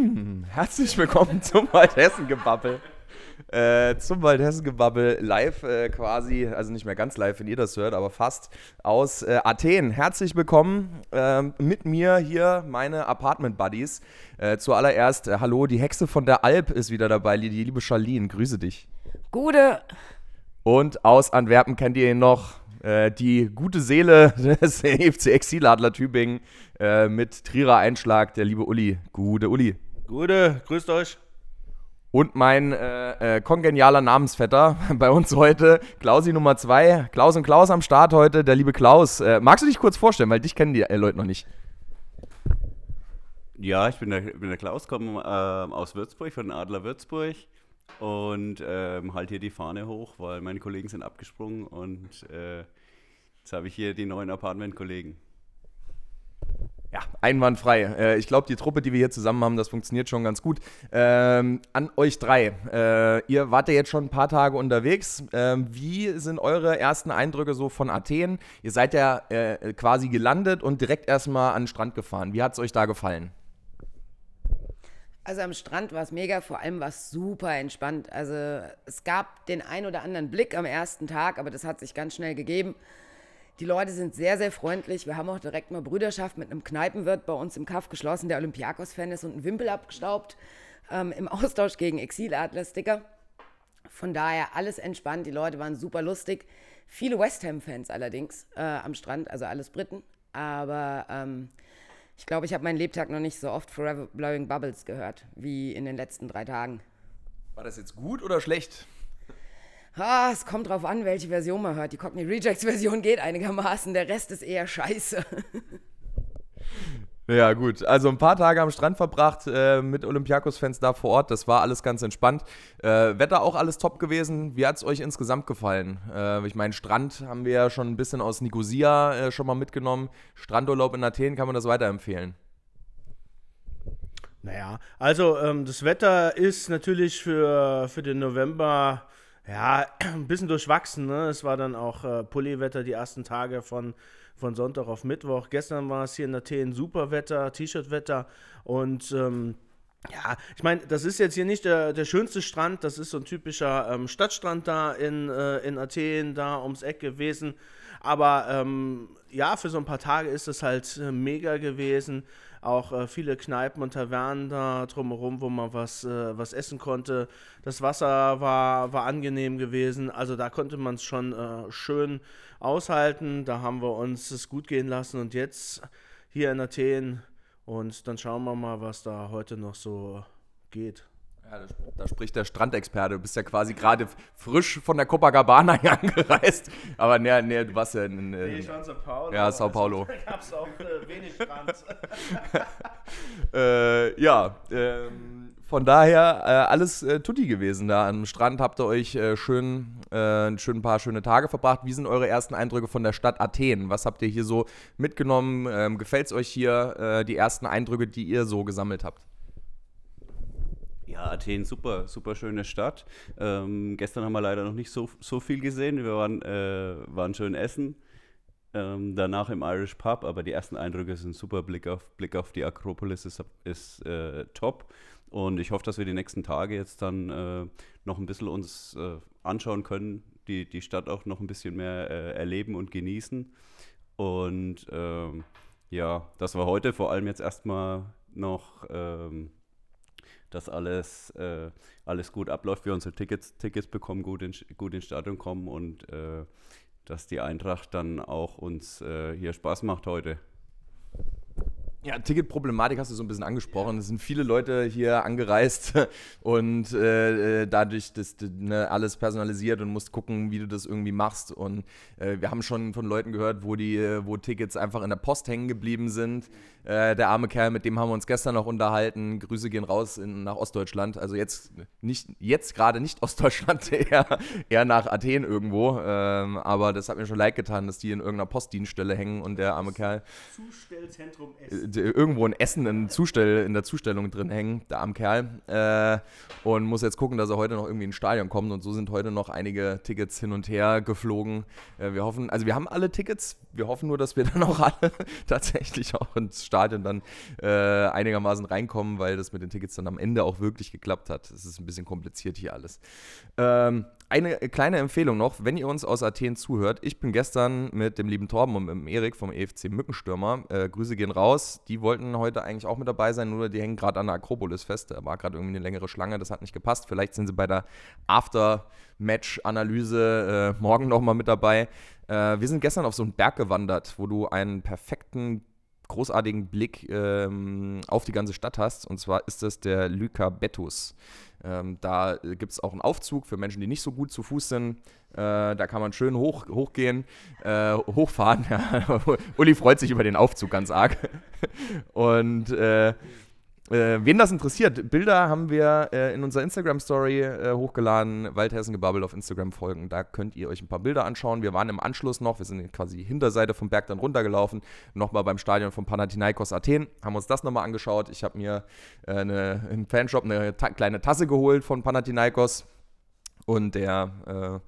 Mmh, herzlich willkommen zum Waldhessen-Gebabbel. Äh, zum Waldhessen-Gebabbel live äh, quasi, also nicht mehr ganz live, wenn ihr das hört, aber fast aus äh, Athen. Herzlich willkommen ähm, mit mir hier, meine Apartment-Buddies. Äh, zuallererst, äh, hallo, die Hexe von der Alp ist wieder dabei, die liebe Charlene, grüße dich. Gute. Und aus Antwerpen kennt ihr ihn noch, äh, die gute Seele des FC Exiladler Tübingen mit Trierer Einschlag, der liebe Uli. Gute Uli. Gute, grüßt euch. Und mein äh, äh, kongenialer Namensvetter bei uns heute, Klausi Nummer 2. Klaus und Klaus am Start heute, der liebe Klaus. Äh, magst du dich kurz vorstellen, weil dich kennen die äh, Leute noch nicht. Ja, ich bin der, bin der Klaus, komme ähm, aus Würzburg, von Adler Würzburg und ähm, halt hier die Fahne hoch, weil meine Kollegen sind abgesprungen und äh, jetzt habe ich hier die neuen Apartment-Kollegen. Ja, einwandfrei. Äh, ich glaube, die Truppe, die wir hier zusammen haben, das funktioniert schon ganz gut. Ähm, an euch drei. Äh, ihr wart ja jetzt schon ein paar Tage unterwegs. Ähm, wie sind eure ersten Eindrücke so von Athen? Ihr seid ja äh, quasi gelandet und direkt erstmal an den Strand gefahren. Wie hat es euch da gefallen? Also am Strand war es mega, vor allem war es super entspannt. Also es gab den ein oder anderen Blick am ersten Tag, aber das hat sich ganz schnell gegeben. Die Leute sind sehr, sehr freundlich. Wir haben auch direkt mal Brüderschaft mit einem Kneipenwirt bei uns im Kaff geschlossen, der Olympiakos-Fan ist und einen Wimpel abgestaubt ähm, im Austausch gegen Exiladler-Sticker. Von daher alles entspannt. Die Leute waren super lustig. Viele West Ham-Fans allerdings äh, am Strand, also alles Briten. Aber ähm, ich glaube, ich habe meinen Lebtag noch nicht so oft Forever Blowing Bubbles gehört wie in den letzten drei Tagen. War das jetzt gut oder schlecht? Ah, es kommt drauf an, welche Version man hört. Die Cockney Rejects Version geht einigermaßen, der Rest ist eher scheiße. Ja, gut. Also ein paar Tage am Strand verbracht äh, mit Olympiakos-Fans da vor Ort. Das war alles ganz entspannt. Äh, Wetter auch alles top gewesen. Wie hat es euch insgesamt gefallen? Äh, ich meine, Strand haben wir ja schon ein bisschen aus Nicosia äh, schon mal mitgenommen. Strandurlaub in Athen kann man das weiterempfehlen. Naja, also ähm, das Wetter ist natürlich für, für den November ja, ein bisschen durchwachsen. Ne? Es war dann auch äh, Pulliwetter die ersten Tage von, von Sonntag auf Mittwoch. Gestern war es hier in Athen super Wetter, T-Shirt-Wetter und ähm, ja, ich meine, das ist jetzt hier nicht der, der schönste Strand, das ist so ein typischer ähm, Stadtstrand da in, äh, in Athen, da ums Eck gewesen. Aber ähm, ja, für so ein paar Tage ist es halt äh, mega gewesen auch äh, viele Kneipen und Tavernen da drumherum, wo man was, äh, was essen konnte. Das Wasser war, war angenehm gewesen, also da konnte man es schon äh, schön aushalten. Da haben wir uns es gut gehen lassen und jetzt hier in Athen und dann schauen wir mal, was da heute noch so geht. Ja, da, spricht der Strandexperte. Du bist ja quasi gerade frisch von der Copacabana angereist. Aber nee, nee, du warst ja in. in nee, ich war in Sao Paulo. Ja, Sao Paulo. Da gab es auch äh, wenig Strand. äh, ja, ähm, von daher äh, alles äh, tutti gewesen da am Strand. Habt ihr euch äh, schön, äh, schön ein paar schöne Tage verbracht. Wie sind eure ersten Eindrücke von der Stadt Athen? Was habt ihr hier so mitgenommen? Ähm, Gefällt es euch hier, äh, die ersten Eindrücke, die ihr so gesammelt habt? Ja, Athen, super, super schöne Stadt. Ähm, gestern haben wir leider noch nicht so, so viel gesehen. Wir waren, äh, waren schön essen. Ähm, danach im Irish Pub, aber die ersten Eindrücke sind super. Blick auf, Blick auf die Akropolis ist, ist äh, top. Und ich hoffe, dass wir die nächsten Tage jetzt dann äh, noch ein bisschen uns äh, anschauen können, die, die Stadt auch noch ein bisschen mehr äh, erleben und genießen. Und ähm, ja, dass wir heute vor allem jetzt erstmal noch ähm, dass alles, äh, alles gut abläuft, wir unsere Tickets, Tickets bekommen, gut, in, gut ins Stadion kommen und äh, dass die Eintracht dann auch uns äh, hier Spaß macht heute. Ja, Ticketproblematik hast du so ein bisschen angesprochen. Es sind viele Leute hier angereist und äh, dadurch das, ne, alles personalisiert und musst gucken, wie du das irgendwie machst. Und äh, wir haben schon von Leuten gehört, wo die, wo Tickets einfach in der Post hängen geblieben sind. Äh, der arme Kerl, mit dem haben wir uns gestern noch unterhalten. Grüße gehen raus in, nach Ostdeutschland. Also jetzt nicht, jetzt gerade nicht Ostdeutschland, eher, eher nach Athen irgendwo. Ähm, aber das hat mir schon leid getan, dass die in irgendeiner Postdienststelle hängen und der arme Kerl. Zustellzentrum Essen irgendwo ein Essen in, Zustell, in der Zustellung drin hängen, der arme Kerl. Äh, und muss jetzt gucken, dass er heute noch irgendwie ins Stadion kommt. Und so sind heute noch einige Tickets hin und her geflogen. Äh, wir hoffen, also wir haben alle Tickets. Wir hoffen nur, dass wir dann auch alle tatsächlich auch ins Stadion dann äh, einigermaßen reinkommen, weil das mit den Tickets dann am Ende auch wirklich geklappt hat. Es ist ein bisschen kompliziert hier alles. Ähm, eine kleine Empfehlung noch, wenn ihr uns aus Athen zuhört. Ich bin gestern mit dem lieben Torben und mit dem Erik vom EFC Mückenstürmer. Äh, Grüße gehen raus. Die wollten heute eigentlich auch mit dabei sein, nur die hängen gerade an der Akropolis fest. Da war gerade irgendwie eine längere Schlange, das hat nicht gepasst. Vielleicht sind sie bei der After-Match-Analyse äh, morgen nochmal mit dabei. Äh, wir sind gestern auf so einen Berg gewandert, wo du einen perfekten großartigen Blick ähm, auf die ganze Stadt hast. Und zwar ist das der Lyka Bettus. Ähm, da gibt es auch einen Aufzug für Menschen, die nicht so gut zu Fuß sind. Äh, da kann man schön hoch, hochgehen, äh, hochfahren. Uli freut sich über den Aufzug ganz arg. Und äh, äh, wen das interessiert, Bilder haben wir äh, in unserer Instagram-Story äh, hochgeladen. Waldhessen gebabbelt auf Instagram folgen. Da könnt ihr euch ein paar Bilder anschauen. Wir waren im Anschluss noch, wir sind quasi die Hinterseite vom Berg dann runtergelaufen. Nochmal beim Stadion von Panathinaikos Athen. Haben uns das nochmal angeschaut. Ich habe mir äh, eine, im Fanshop eine ta kleine Tasse geholt von Panathinaikos. Und der äh,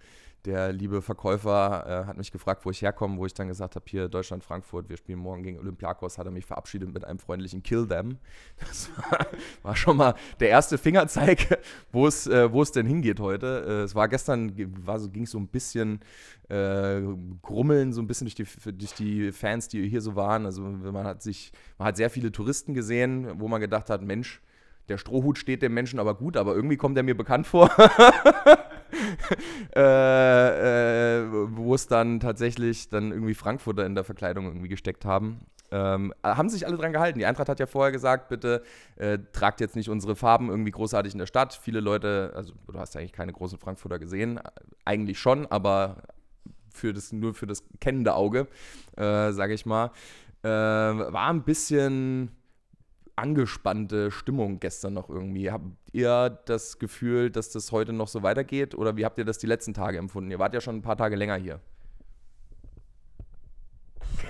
der liebe Verkäufer äh, hat mich gefragt, wo ich herkomme, wo ich dann gesagt habe, hier Deutschland, Frankfurt, wir spielen morgen gegen Olympiakos, hat er mich verabschiedet mit einem freundlichen Kill Them. Das war, war schon mal der erste Fingerzeig, wo es, äh, wo es denn hingeht heute. Äh, es war gestern, war so, ging so ein bisschen äh, grummeln, so ein bisschen durch die, durch die Fans, die hier so waren. Also man hat sich, man hat sehr viele Touristen gesehen, wo man gedacht hat, Mensch, der Strohhut steht dem Menschen aber gut, aber irgendwie kommt er mir bekannt vor. äh, äh, wo es dann tatsächlich dann irgendwie Frankfurter in der Verkleidung irgendwie gesteckt haben. Ähm, haben sich alle dran gehalten. Die Eintracht hat ja vorher gesagt, bitte äh, tragt jetzt nicht unsere Farben irgendwie großartig in der Stadt. Viele Leute, also du hast eigentlich keine großen Frankfurter gesehen, eigentlich schon, aber für das, nur für das kennende Auge, äh, sage ich mal, äh, war ein bisschen angespannte Stimmung gestern noch irgendwie. Habt ihr das Gefühl, dass das heute noch so weitergeht oder wie habt ihr das die letzten Tage empfunden? Ihr wart ja schon ein paar Tage länger hier.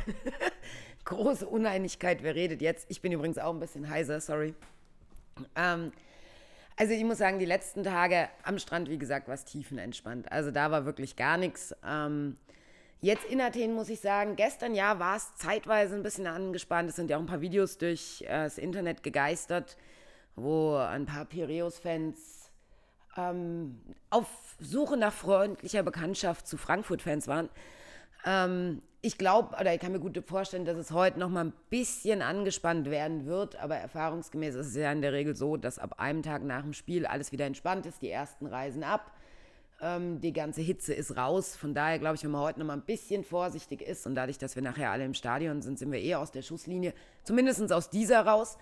Große Uneinigkeit, wer redet jetzt? Ich bin übrigens auch ein bisschen heiser, sorry. Ähm, also ich muss sagen, die letzten Tage am Strand, wie gesagt, war es tiefenentspannt. Also da war wirklich gar nichts. Ähm, Jetzt in Athen muss ich sagen, gestern ja war es zeitweise ein bisschen angespannt. Es sind ja auch ein paar Videos durch äh, das Internet gegeistert, wo ein paar Piräus-Fans ähm, auf Suche nach freundlicher Bekanntschaft zu Frankfurt-Fans waren. Ähm, ich glaube, oder ich kann mir gut vorstellen, dass es heute noch mal ein bisschen angespannt werden wird, aber erfahrungsgemäß ist es ja in der Regel so, dass ab einem Tag nach dem Spiel alles wieder entspannt ist, die ersten reisen ab ähm, die ganze Hitze ist raus. Von daher glaube ich, wenn man heute noch mal ein bisschen vorsichtig ist und dadurch, dass wir nachher alle im Stadion sind, sind wir eher aus der Schusslinie, zumindest aus dieser raus.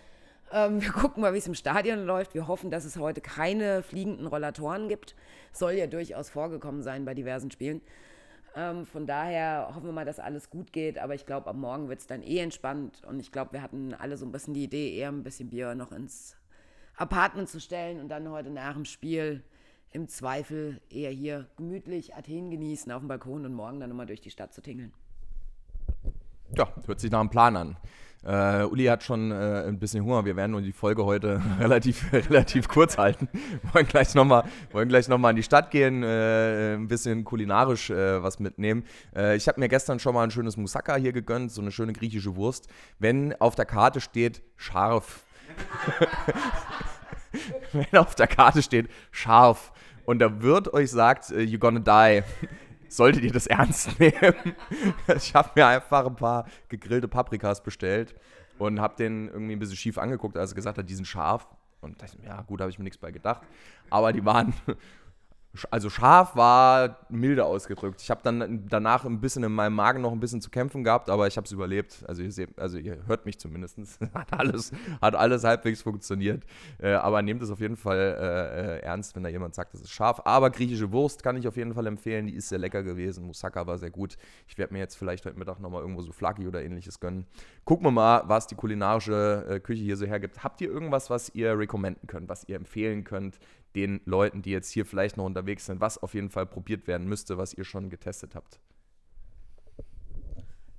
Ähm, wir gucken mal, wie es im Stadion läuft. Wir hoffen, dass es heute keine fliegenden Rollatoren gibt. Soll ja durchaus vorgekommen sein bei diversen Spielen. Ähm, von daher hoffen wir mal, dass alles gut geht. Aber ich glaube, am Morgen wird es dann eh entspannt. Und ich glaube, wir hatten alle so ein bisschen die Idee, eher ein bisschen Bier noch ins Apartment zu stellen und dann heute nach dem Spiel im Zweifel eher hier gemütlich Athen genießen auf dem Balkon und morgen dann nochmal durch die Stadt zu tingeln. Ja, hört sich nach einem Plan an. Uh, Uli hat schon uh, ein bisschen Hunger. Wir werden nur die Folge heute relativ, relativ kurz halten. wollen gleich nochmal noch in die Stadt gehen, uh, ein bisschen kulinarisch was mitnehmen. ich habe mir gestern schon mal ein schönes Moussaka hier gegönnt, so eine schöne griechische Wurst. Wenn auf der Karte steht scharf, wenn auf der Karte steht scharf, und der Wirt euch sagt, äh, you're gonna die, solltet ihr das ernst nehmen. ich habe mir einfach ein paar gegrillte Paprikas bestellt und habe den irgendwie ein bisschen schief angeguckt, als er gesagt hat, die sind scharf. Und dachte, ja, gut, habe ich mir nichts bei gedacht. Aber die waren also scharf war milde ausgedrückt. Ich habe dann danach ein bisschen in meinem Magen noch ein bisschen zu kämpfen gehabt, aber ich habe es überlebt. Also ihr, seht, also ihr hört mich zumindest. hat, alles, hat alles halbwegs funktioniert. Äh, aber nehmt es auf jeden Fall äh, äh, ernst, wenn da jemand sagt, das ist scharf. Aber griechische Wurst kann ich auf jeden Fall empfehlen. Die ist sehr lecker gewesen. Moussaka war sehr gut. Ich werde mir jetzt vielleicht heute Mittag nochmal irgendwo so Flaki oder ähnliches gönnen. Gucken wir mal, was die kulinarische äh, Küche hier so hergibt. Habt ihr irgendwas, was ihr recommenden könnt, was ihr empfehlen könnt? Den Leuten, die jetzt hier vielleicht noch unterwegs sind, was auf jeden Fall probiert werden müsste, was ihr schon getestet habt?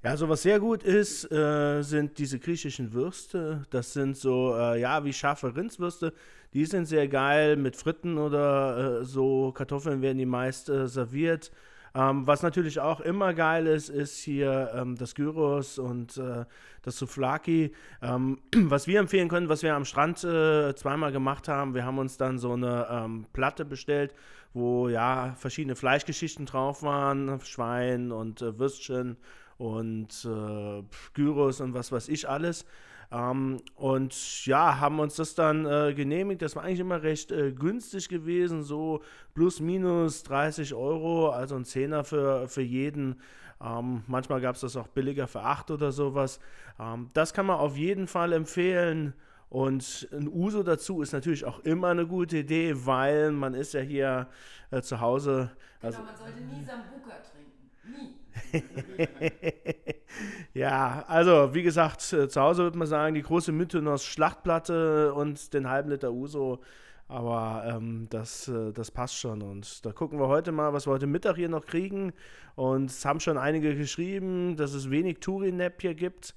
Ja, also was sehr gut ist, äh, sind diese griechischen Würste. Das sind so, äh, ja, wie scharfe Rindswürste. Die sind sehr geil mit Fritten oder äh, so. Kartoffeln werden die meist äh, serviert. Ähm, was natürlich auch immer geil ist, ist hier ähm, das Gyros und äh, das Souflaki. Ähm, was wir empfehlen können, was wir am Strand äh, zweimal gemacht haben, wir haben uns dann so eine ähm, Platte bestellt, wo ja verschiedene Fleischgeschichten drauf waren, Schwein und äh, Würstchen und äh, Gyros und was weiß ich alles. Ähm, und ja, haben uns das dann äh, genehmigt. Das war eigentlich immer recht äh, günstig gewesen, so plus minus 30 Euro, also ein Zehner für, für jeden. Ähm, manchmal gab es das auch billiger für 8 oder sowas. Ähm, das kann man auf jeden Fall empfehlen. Und ein Uso dazu ist natürlich auch immer eine gute Idee, weil man ist ja hier äh, zu Hause. Also genau, man sollte nie Sambuka trinken. Nie. ja, also wie gesagt, äh, zu Hause würde man sagen, die große Mythonos Schlachtplatte und den halben Liter Uso. Aber ähm, das, äh, das passt schon. Und da gucken wir heute mal, was wir heute Mittag hier noch kriegen. Und es haben schon einige geschrieben, dass es wenig Tourinap hier gibt.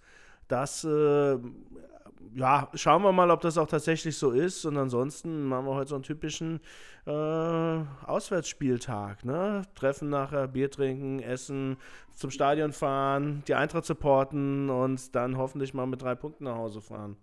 Das äh, ja, schauen wir mal, ob das auch tatsächlich so ist. Und ansonsten machen wir heute so einen typischen äh, Auswärtsspieltag. Ne? Treffen nachher, Bier trinken, essen, zum Stadion fahren, die Eintracht supporten und dann hoffentlich mal mit drei Punkten nach Hause fahren.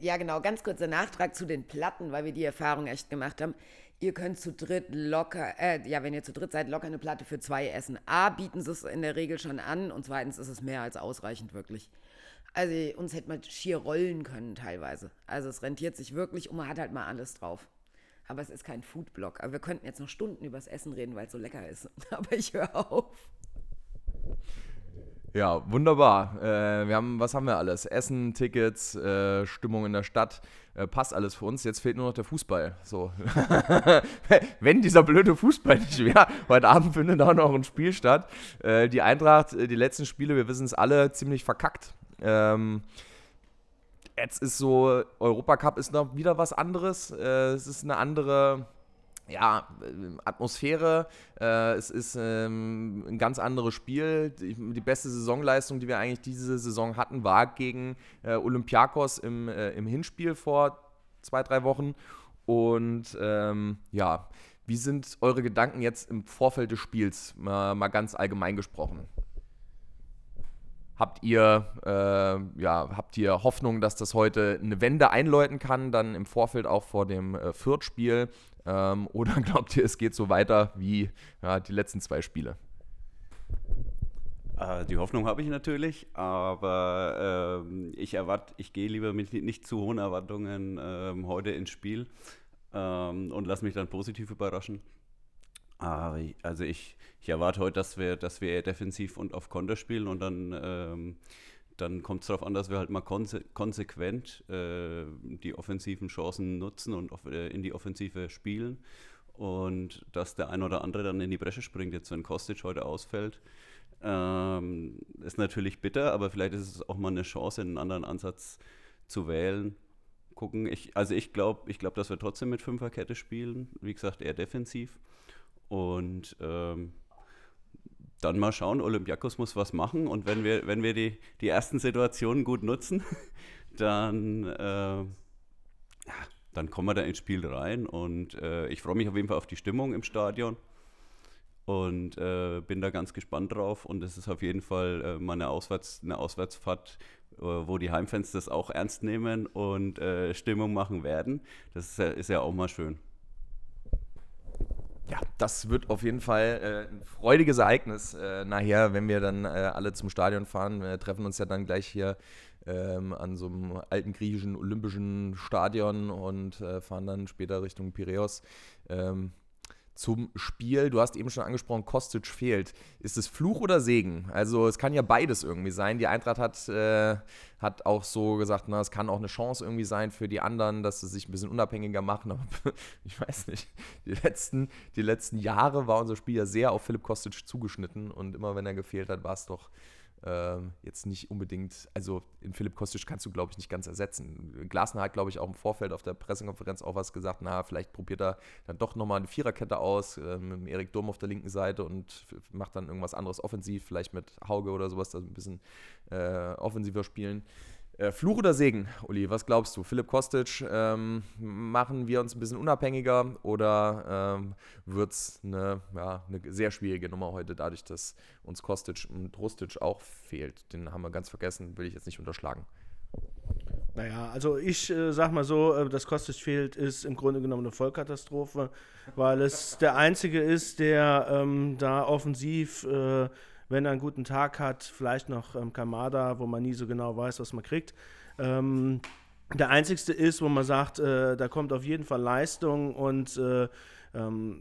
Ja, genau. Ganz kurzer Nachtrag zu den Platten, weil wir die Erfahrung echt gemacht haben ihr könnt zu dritt locker, äh, ja, wenn ihr zu dritt seid, locker eine Platte für zwei essen. A, bieten sie es in der Regel schon an und zweitens ist es mehr als ausreichend, wirklich. Also uns hätte man schier rollen können teilweise. Also es rentiert sich wirklich und man hat halt mal alles drauf. Aber es ist kein Foodblog. Aber wir könnten jetzt noch Stunden übers Essen reden, weil es so lecker ist. Aber ich höre auf. Ja, wunderbar. Äh, wir haben, was haben wir alles? Essen, Tickets, äh, Stimmung in der Stadt. Äh, passt alles für uns. Jetzt fehlt nur noch der Fußball. So. Wenn dieser blöde Fußball nicht wäre, heute Abend findet auch noch ein Spiel statt. Äh, die Eintracht, äh, die letzten Spiele, wir wissen es alle, ziemlich verkackt. Ähm, jetzt ist so, Europacup ist noch wieder was anderes. Äh, es ist eine andere ja, äh, Atmosphäre. Äh, es ist ähm, ein ganz anderes Spiel. Die, die, beste Saisonleistung, die wir eigentlich diese Saison hatten, war gegen äh, Olympiakos im, äh, im Hinspiel vor zwei, drei Wochen. Und ähm, ja, wie sind eure Gedanken jetzt im Vorfeld des Spiels, mal, mal ganz allgemein gesprochen? Habt ihr, äh, ja, habt ihr Hoffnung, dass das heute eine Wende einläuten kann, dann im Vorfeld auch vor dem äh, Fürth-Spiel? Ähm, oder glaubt ihr, es geht so weiter wie ja, die letzten zwei Spiele? Äh, die Hoffnung habe ich natürlich, aber ähm, ich erwarte, ich gehe lieber mit nicht zu hohen Erwartungen ähm, heute ins Spiel ähm, und lasse mich dann positiv überraschen. Also ich, ich erwarte heute, dass wir, dass wir eher defensiv und auf Konter spielen und dann ähm, dann kommt es darauf an, dass wir halt mal konse konsequent äh, die offensiven Chancen nutzen und äh, in die Offensive spielen. Und dass der ein oder andere dann in die Bresche springt, jetzt wenn Kostic heute ausfällt, ähm, ist natürlich bitter, aber vielleicht ist es auch mal eine Chance, einen anderen Ansatz zu wählen. Gucken, ich, also ich glaube, ich glaub, dass wir trotzdem mit Fünferkette spielen. Wie gesagt, eher defensiv. Und ähm, dann mal schauen, Olympiakos muss was machen und wenn wir, wenn wir die, die ersten Situationen gut nutzen, dann, äh, dann kommen wir da ins Spiel rein und äh, ich freue mich auf jeden Fall auf die Stimmung im Stadion und äh, bin da ganz gespannt drauf und es ist auf jeden Fall äh, mal eine, Auswärts-, eine Auswärtsfahrt, äh, wo die Heimfans das auch ernst nehmen und äh, Stimmung machen werden. Das ist ja, ist ja auch mal schön ja, das wird auf jeden Fall äh, ein freudiges Ereignis äh, nachher, wenn wir dann äh, alle zum Stadion fahren. Wir treffen uns ja dann gleich hier ähm, an so einem alten griechischen olympischen Stadion und äh, fahren dann später Richtung Piräus. Ähm, zum Spiel. Du hast eben schon angesprochen, Kostic fehlt. Ist es Fluch oder Segen? Also es kann ja beides irgendwie sein. Die Eintracht hat, äh, hat auch so gesagt, na, es kann auch eine Chance irgendwie sein für die anderen, dass sie sich ein bisschen unabhängiger machen. Aber ich weiß nicht. Die letzten, die letzten Jahre war unser Spiel ja sehr auf Philipp Kostic zugeschnitten und immer wenn er gefehlt hat, war es doch ähm, jetzt nicht unbedingt, also in Philipp Kostic kannst du, glaube ich, nicht ganz ersetzen. Glasner hat, glaube ich, auch im Vorfeld auf der Pressekonferenz auch was gesagt, na, vielleicht probiert er dann doch nochmal eine Viererkette aus, äh, mit Erik Durm auf der linken Seite und macht dann irgendwas anderes offensiv, vielleicht mit Hauge oder sowas, da ein bisschen äh, offensiver spielen. Äh, Fluch oder Segen, Uli, was glaubst du? Philipp Kostic, ähm, machen wir uns ein bisschen unabhängiger oder ähm, wird es eine, ja, eine sehr schwierige Nummer heute, dadurch, dass uns Kostic und Rustic auch fehlt? Den haben wir ganz vergessen, will ich jetzt nicht unterschlagen. Naja, also ich äh, sag mal so, äh, dass Kostic fehlt, ist im Grunde genommen eine Vollkatastrophe, weil es der Einzige ist, der ähm, da offensiv äh, wenn er einen guten Tag hat, vielleicht noch ähm, Kamada, wo man nie so genau weiß, was man kriegt. Ähm, der einzigste ist, wo man sagt, äh, da kommt auf jeden Fall Leistung und äh, ähm,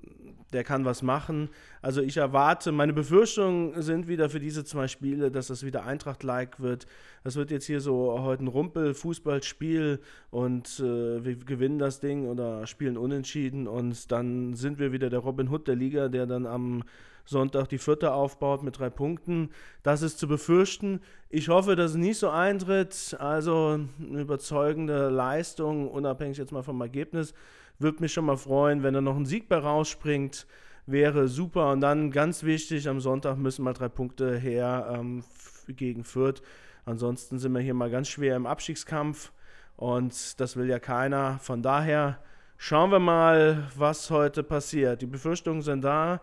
der kann was machen. Also ich erwarte, meine Befürchtungen sind wieder für diese zwei Spiele, dass das wieder Eintracht-like wird. Das wird jetzt hier so heute ein Rumpel-Fußballspiel und äh, wir gewinnen das Ding oder spielen unentschieden und dann sind wir wieder der Robin Hood der Liga, der dann am Sonntag die vierte aufbaut mit drei Punkten. Das ist zu befürchten. Ich hoffe, dass es nicht so eintritt. Also eine überzeugende Leistung, unabhängig jetzt mal vom Ergebnis. Würde mich schon mal freuen, wenn da noch ein Sieg bei rausspringt. Wäre super. Und dann ganz wichtig, am Sonntag müssen mal drei Punkte her ähm, gegen Fürth. Ansonsten sind wir hier mal ganz schwer im Abstiegskampf. Und das will ja keiner. Von daher schauen wir mal, was heute passiert. Die Befürchtungen sind da.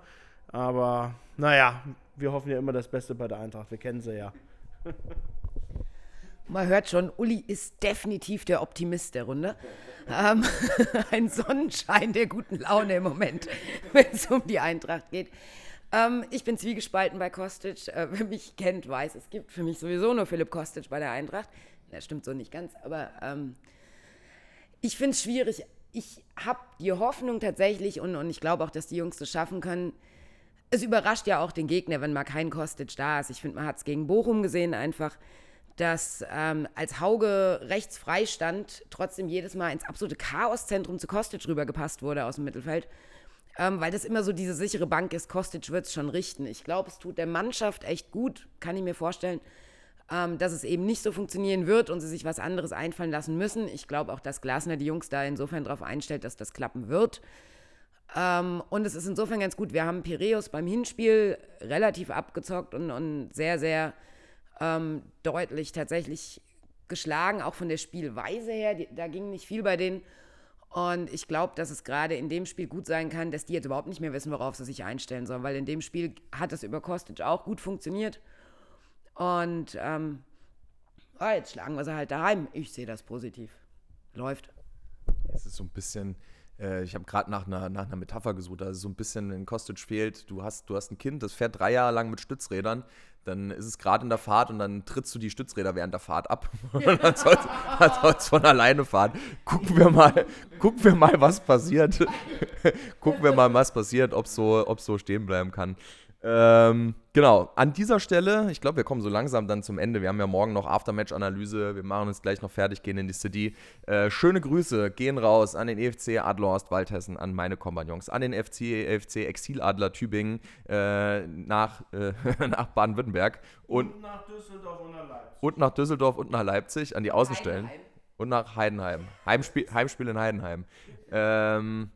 Aber naja, wir hoffen ja immer das Beste bei der Eintracht. Wir kennen sie ja. Man hört schon, Uli ist definitiv der Optimist der Runde. Ähm, ein Sonnenschein der guten Laune im Moment, wenn es um die Eintracht geht. Ähm, ich bin zwiegespalten bei Kostic. Äh, wer mich kennt, weiß, es gibt für mich sowieso nur Philipp Kostic bei der Eintracht. Das stimmt so nicht ganz, aber ähm, ich finde es schwierig. Ich habe die Hoffnung tatsächlich und, und ich glaube auch, dass die Jungs das schaffen können, es überrascht ja auch den Gegner, wenn mal kein Kostic da ist. Ich finde, man hat es gegen Bochum gesehen einfach, dass ähm, als Hauge rechts frei stand, trotzdem jedes Mal ins absolute Chaoszentrum zu Kostic rübergepasst wurde aus dem Mittelfeld. Ähm, weil das immer so diese sichere Bank ist, Kostic wird es schon richten. Ich glaube, es tut der Mannschaft echt gut, kann ich mir vorstellen, ähm, dass es eben nicht so funktionieren wird und sie sich was anderes einfallen lassen müssen. Ich glaube auch, dass Glasner die Jungs da insofern darauf einstellt, dass das klappen wird. Ähm, und es ist insofern ganz gut. Wir haben Piräus beim Hinspiel relativ abgezockt und, und sehr, sehr ähm, deutlich tatsächlich geschlagen, auch von der Spielweise her. Die, da ging nicht viel bei denen. Und ich glaube, dass es gerade in dem Spiel gut sein kann, dass die jetzt überhaupt nicht mehr wissen, worauf sie sich einstellen sollen, weil in dem Spiel hat es über Kostic auch gut funktioniert. Und ähm, oh, jetzt schlagen wir sie halt daheim. Ich sehe das positiv. Läuft. Es ist so ein bisschen äh, ich habe gerade nach einer, nach einer Metapher gesucht, also so ein bisschen in Kostic fehlt, du hast, du hast ein Kind, das fährt drei Jahre lang mit Stützrädern, dann ist es gerade in der Fahrt und dann trittst du die Stützräder während der Fahrt ab und dann soll es von alleine fahren. Gucken wir mal, gucken wir mal, was passiert. gucken wir mal, was passiert, ob so, es so stehen bleiben kann. Ähm, genau, an dieser Stelle, ich glaube, wir kommen so langsam dann zum Ende. Wir haben ja morgen noch Aftermatch-Analyse. Wir machen uns gleich noch fertig, gehen in die City. Äh, schöne Grüße gehen raus an den EFC Adlerhorst Waldhessen, an meine Kompagnons, an den FC, EFC Exiladler Tübingen äh, nach, äh, nach Baden-Württemberg und, und, nach Düsseldorf und nach Leipzig. Und nach Düsseldorf und nach Leipzig an die Außenstellen. Heidenheim. Und nach Heidenheim. Heimspiel, Heimspiel in Heidenheim. Ähm,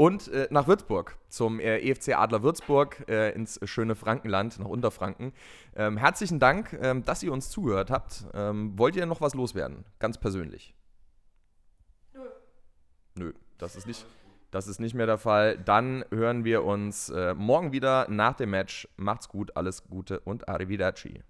und äh, nach Würzburg, zum äh, EFC Adler Würzburg äh, ins schöne Frankenland, nach Unterfranken. Ähm, herzlichen Dank, ähm, dass ihr uns zugehört habt. Ähm, wollt ihr noch was loswerden? Ganz persönlich? Nö. Nö, das ist nicht, das ist nicht mehr der Fall. Dann hören wir uns äh, morgen wieder nach dem Match. Macht's gut, alles Gute und arrivederci.